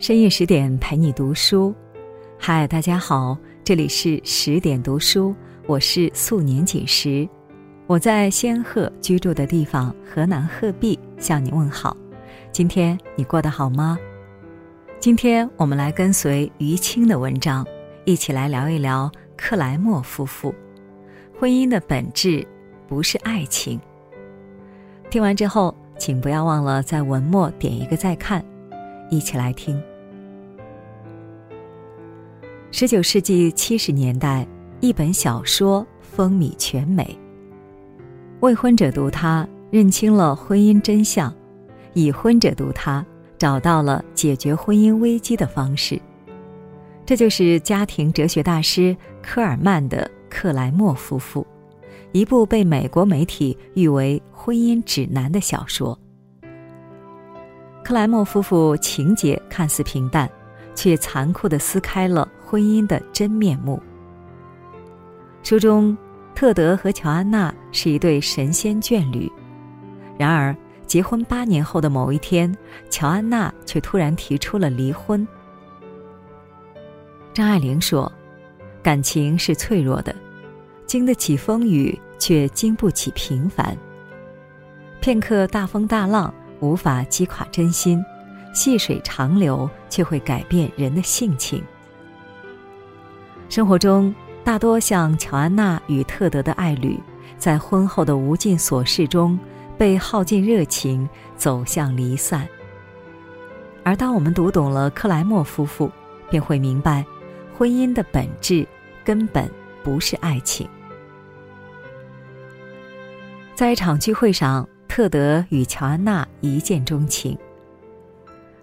深夜十点陪你读书，嗨，大家好，这里是十点读书，我是素年锦时，我在仙鹤居住的地方河南鹤壁向你问好。今天你过得好吗？今天我们来跟随于青的文章，一起来聊一聊克莱默夫妇。婚姻的本质不是爱情。听完之后，请不要忘了在文末点一个再看，一起来听。十九世纪七十年代，一本小说风靡全美。未婚者读它，认清了婚姻真相；已婚者读它，找到了解决婚姻危机的方式。这就是家庭哲学大师科尔曼的《克莱默夫妇》，一部被美国媒体誉为婚姻指南的小说。克莱默夫妇情节看似平淡。却残酷地撕开了婚姻的真面目。书中，特德和乔安娜是一对神仙眷侣，然而结婚八年后的某一天，乔安娜却突然提出了离婚。张爱玲说：“感情是脆弱的，经得起风雨，却经不起平凡。片刻大风大浪，无法击垮真心。”细水长流，却会改变人的性情。生活中，大多像乔安娜与特德的爱侣，在婚后的无尽琐事中被耗尽热情，走向离散。而当我们读懂了克莱默夫妇，便会明白，婚姻的本质根本不是爱情。在一场聚会上，特德与乔安娜一见钟情。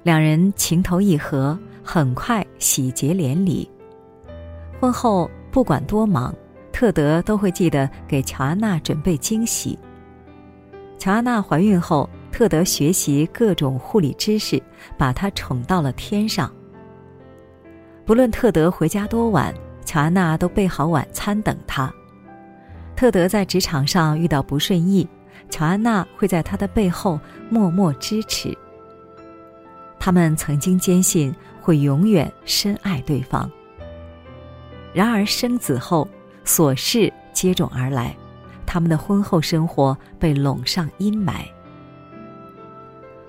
两人情投意合，很快喜结连理。婚后不管多忙，特德都会记得给乔安娜准备惊喜。乔安娜怀孕后，特德学习各种护理知识，把她宠到了天上。不论特德回家多晚，乔安娜都备好晚餐等他。特德在职场上遇到不顺意，乔安娜会在他的背后默默支持。他们曾经坚信会永远深爱对方。然而生子后，琐事接踵而来，他们的婚后生活被笼上阴霾。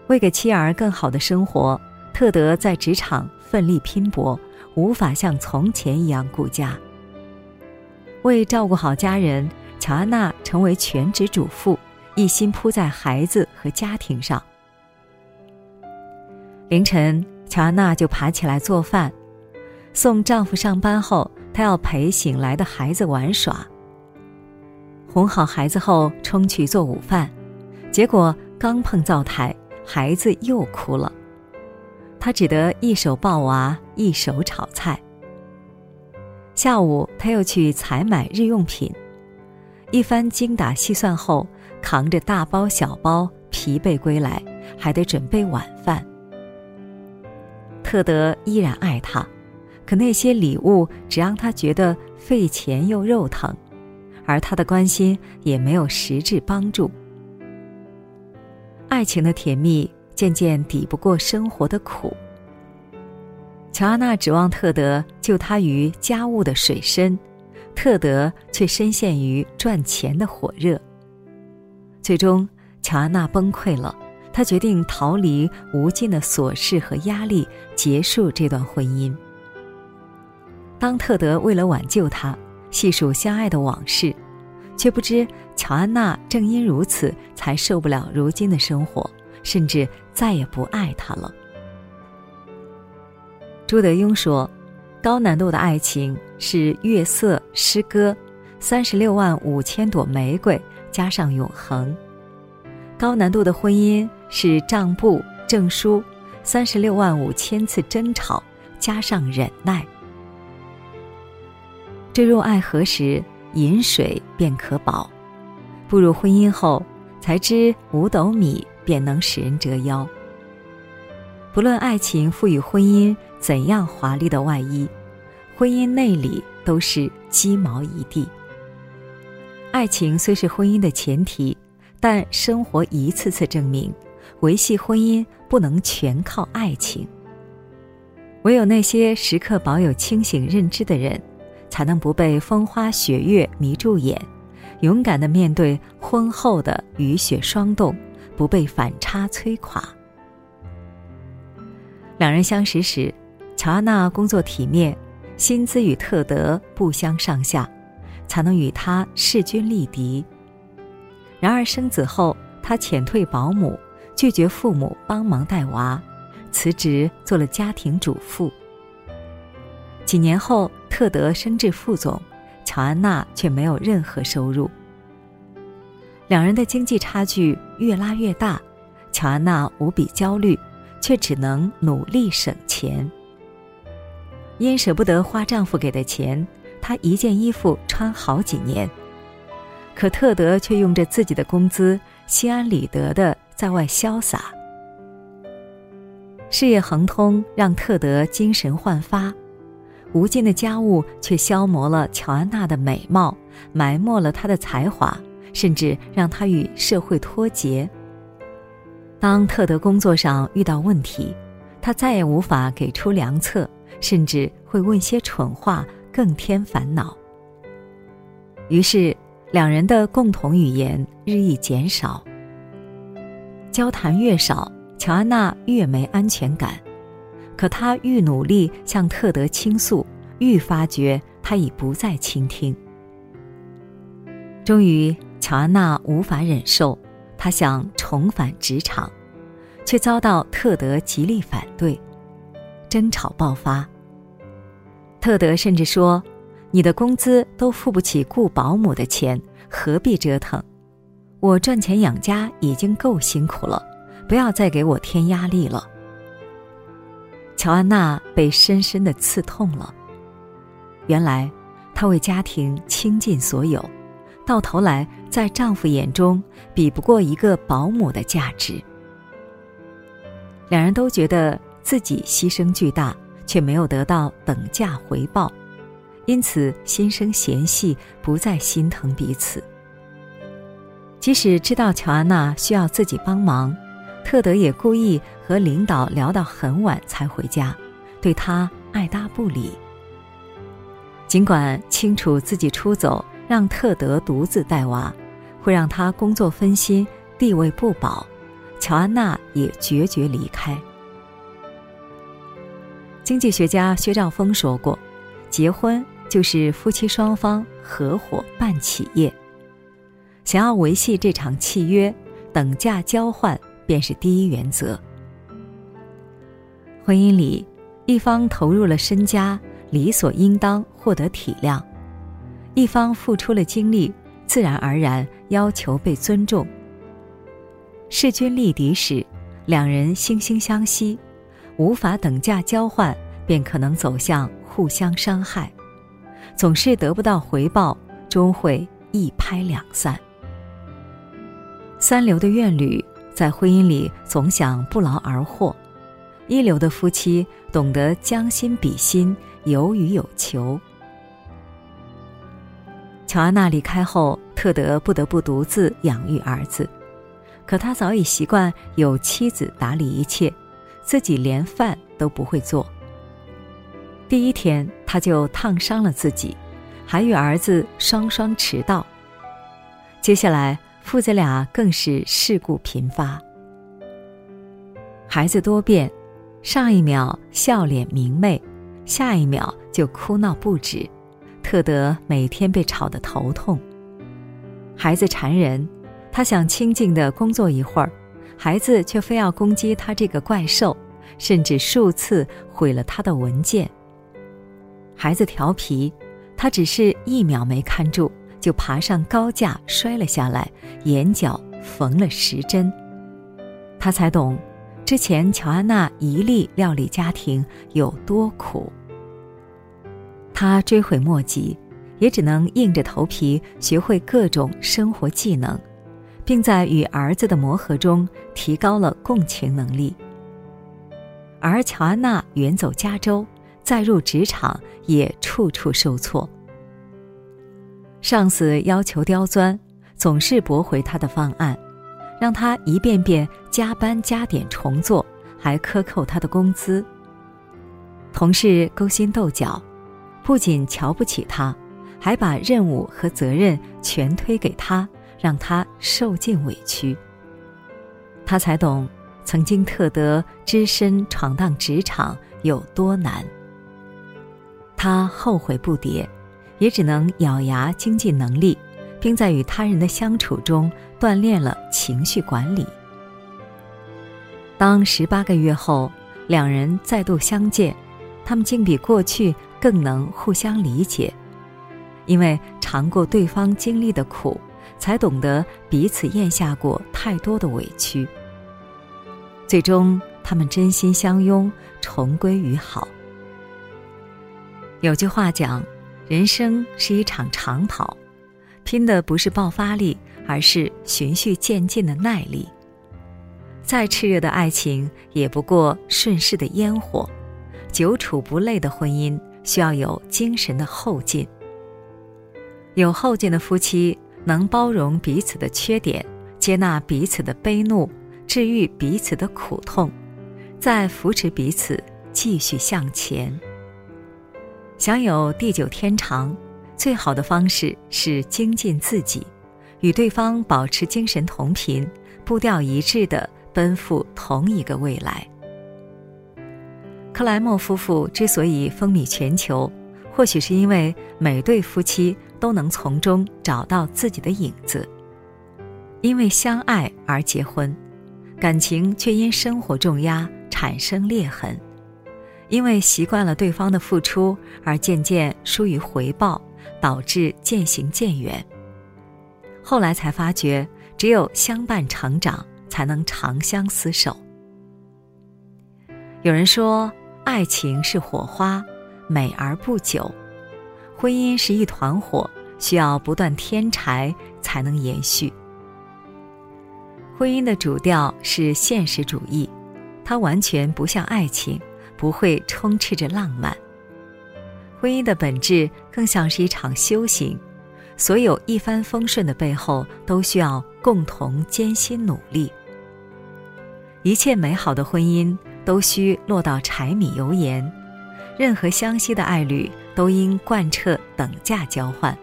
为给妻儿更好的生活，特德在职场奋力拼搏，无法像从前一样顾家。为照顾好家人，乔安娜成为全职主妇，一心扑在孩子和家庭上。凌晨，乔安娜就爬起来做饭，送丈夫上班后，她要陪醒来的孩子玩耍。哄好孩子后，冲去做午饭，结果刚碰灶台，孩子又哭了，她只得一手抱娃，一手炒菜。下午，她又去采买日用品，一番精打细算后，扛着大包小包，疲惫归来，还得准备晚饭。特德依然爱她，可那些礼物只让他觉得费钱又肉疼，而他的关心也没有实质帮助。爱情的甜蜜渐渐抵不过生活的苦。乔安娜指望特德救她于家务的水深，特德却深陷于赚钱的火热。最终，乔安娜崩溃了。她决定逃离无尽的琐事和压力，结束这段婚姻。当特德为了挽救他，细数相爱的往事，却不知乔安娜正因如此才受不了如今的生活，甚至再也不爱他了。朱德庸说：“高难度的爱情是月色、诗歌、三十六万五千朵玫瑰加上永恒；高难度的婚姻。”是账簿、证书，三十六万五千次争吵，加上忍耐。坠入爱河时，饮水便可饱；步入婚姻后，才知五斗米便能使人折腰。不论爱情赋予婚姻怎样华丽的外衣，婚姻内里都是鸡毛一地。爱情虽是婚姻的前提，但生活一次次证明。维系婚姻不能全靠爱情。唯有那些时刻保有清醒认知的人，才能不被风花雪月迷住眼，勇敢的面对婚后的雨雪霜冻，不被反差摧垮。两人相识时，乔安娜工作体面，薪资与特德不相上下，才能与他势均力敌。然而生子后，她遣退保姆，拒绝父母帮忙带娃，辞职做了家庭主妇。几年后，特德升至副总，乔安娜却没有任何收入。两人的经济差距越拉越大，乔安娜无比焦虑，却只能努力省钱。因舍不得花丈夫给的钱，她一件衣服穿好几年。可特德却用着自己的工资，心安理得的在外潇洒。事业亨通让特德精神焕发，无尽的家务却消磨了乔安娜的美貌，埋没了她的才华，甚至让她与社会脱节。当特德工作上遇到问题，他再也无法给出良策，甚至会问些蠢话，更添烦恼。于是。两人的共同语言日益减少，交谈越少，乔安娜越没安全感。可他愈努力向特德倾诉，愈发觉他已不再倾听。终于，乔安娜无法忍受，她想重返职场，却遭到特德极力反对，争吵爆发。特德甚至说。你的工资都付不起雇保姆的钱，何必折腾？我赚钱养家已经够辛苦了，不要再给我添压力了。乔安娜被深深的刺痛了。原来，她为家庭倾尽所有，到头来在丈夫眼中比不过一个保姆的价值。两人都觉得自己牺牲巨大，却没有得到等价回报。因此，心生嫌隙，不再心疼彼此。即使知道乔安娜需要自己帮忙，特德也故意和领导聊到很晚才回家，对他爱搭不理。尽管清楚自己出走让特德独自带娃，会让他工作分心、地位不保，乔安娜也决绝离开。经济学家薛兆丰说过：“结婚。”就是夫妻双方合伙办企业，想要维系这场契约，等价交换便是第一原则。婚姻里，一方投入了身家，理所应当获得体谅；一方付出了精力，自然而然要求被尊重。势均力敌时，两人惺惺相惜；无法等价交换，便可能走向互相伤害。总是得不到回报，终会一拍两散。三流的怨侣在婚姻里总想不劳而获，一流的夫妻懂得将心比心，有予有求。乔安娜离开后，特德不得不独自养育儿子，可他早已习惯有妻子打理一切，自己连饭都不会做。第一天，他就烫伤了自己，还与儿子双双迟到。接下来，父子俩更是事故频发。孩子多变，上一秒笑脸明媚，下一秒就哭闹不止，特德每天被吵得头痛。孩子缠人，他想清静的工作一会儿，孩子却非要攻击他这个怪兽，甚至数次毁了他的文件。孩子调皮，他只是一秒没看住，就爬上高架摔了下来，眼角缝了十针。他才懂，之前乔安娜一力料理家庭有多苦。他追悔莫及，也只能硬着头皮学会各种生活技能，并在与儿子的磨合中提高了共情能力。而乔安娜远走加州。再入职场也处处受挫，上司要求刁钻，总是驳回他的方案，让他一遍遍加班加点重做，还克扣他的工资。同事勾心斗角，不仅瞧不起他，还把任务和责任全推给他，让他受尽委屈。他才懂，曾经特得只身闯荡职场有多难。他后悔不迭，也只能咬牙精进能力，并在与他人的相处中锻炼了情绪管理。当十八个月后，两人再度相见，他们竟比过去更能互相理解，因为尝过对方经历的苦，才懂得彼此咽下过太多的委屈。最终，他们真心相拥，重归于好。有句话讲，人生是一场长跑，拼的不是爆发力，而是循序渐进的耐力。再炽热的爱情，也不过顺势的烟火；久处不累的婚姻，需要有精神的后劲。有后劲的夫妻，能包容彼此的缺点，接纳彼此的悲怒，治愈彼此的苦痛，再扶持彼此继续向前。享有地久天长，最好的方式是精进自己，与对方保持精神同频、步调一致的。奔赴同一个未来。克莱默夫妇之所以风靡全球，或许是因为每对夫妻都能从中找到自己的影子。因为相爱而结婚，感情却因生活重压产生裂痕；因为习惯了对方的付出而渐渐疏于回报，导致渐行渐远。后来才发觉，只有相伴成长。才能长相厮守。有人说，爱情是火花，美而不久；婚姻是一团火，需要不断添柴才能延续。婚姻的主调是现实主义，它完全不像爱情，不会充斥着浪漫。婚姻的本质更像是一场修行，所有一帆风顺的背后，都需要共同艰辛努力。一切美好的婚姻都需落到柴米油盐，任何相惜的爱侣都应贯彻等价交换，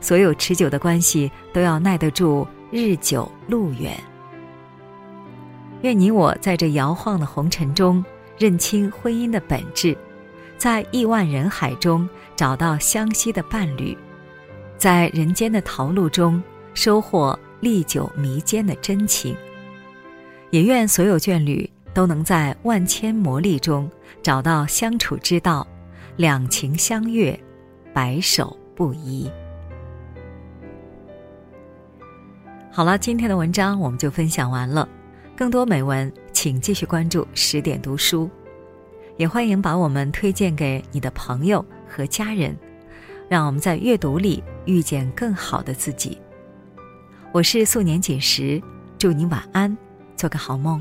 所有持久的关系都要耐得住日久路远。愿你我在这摇晃的红尘中认清婚姻的本质，在亿万人海中找到相惜的伴侣，在人间的桃路中收获历久弥坚的真情。也愿所有眷侣都能在万千磨砺中找到相处之道，两情相悦，白首不移。好了，今天的文章我们就分享完了。更多美文，请继续关注十点读书，也欢迎把我们推荐给你的朋友和家人，让我们在阅读里遇见更好的自己。我是素年锦时，祝你晚安。做个好梦。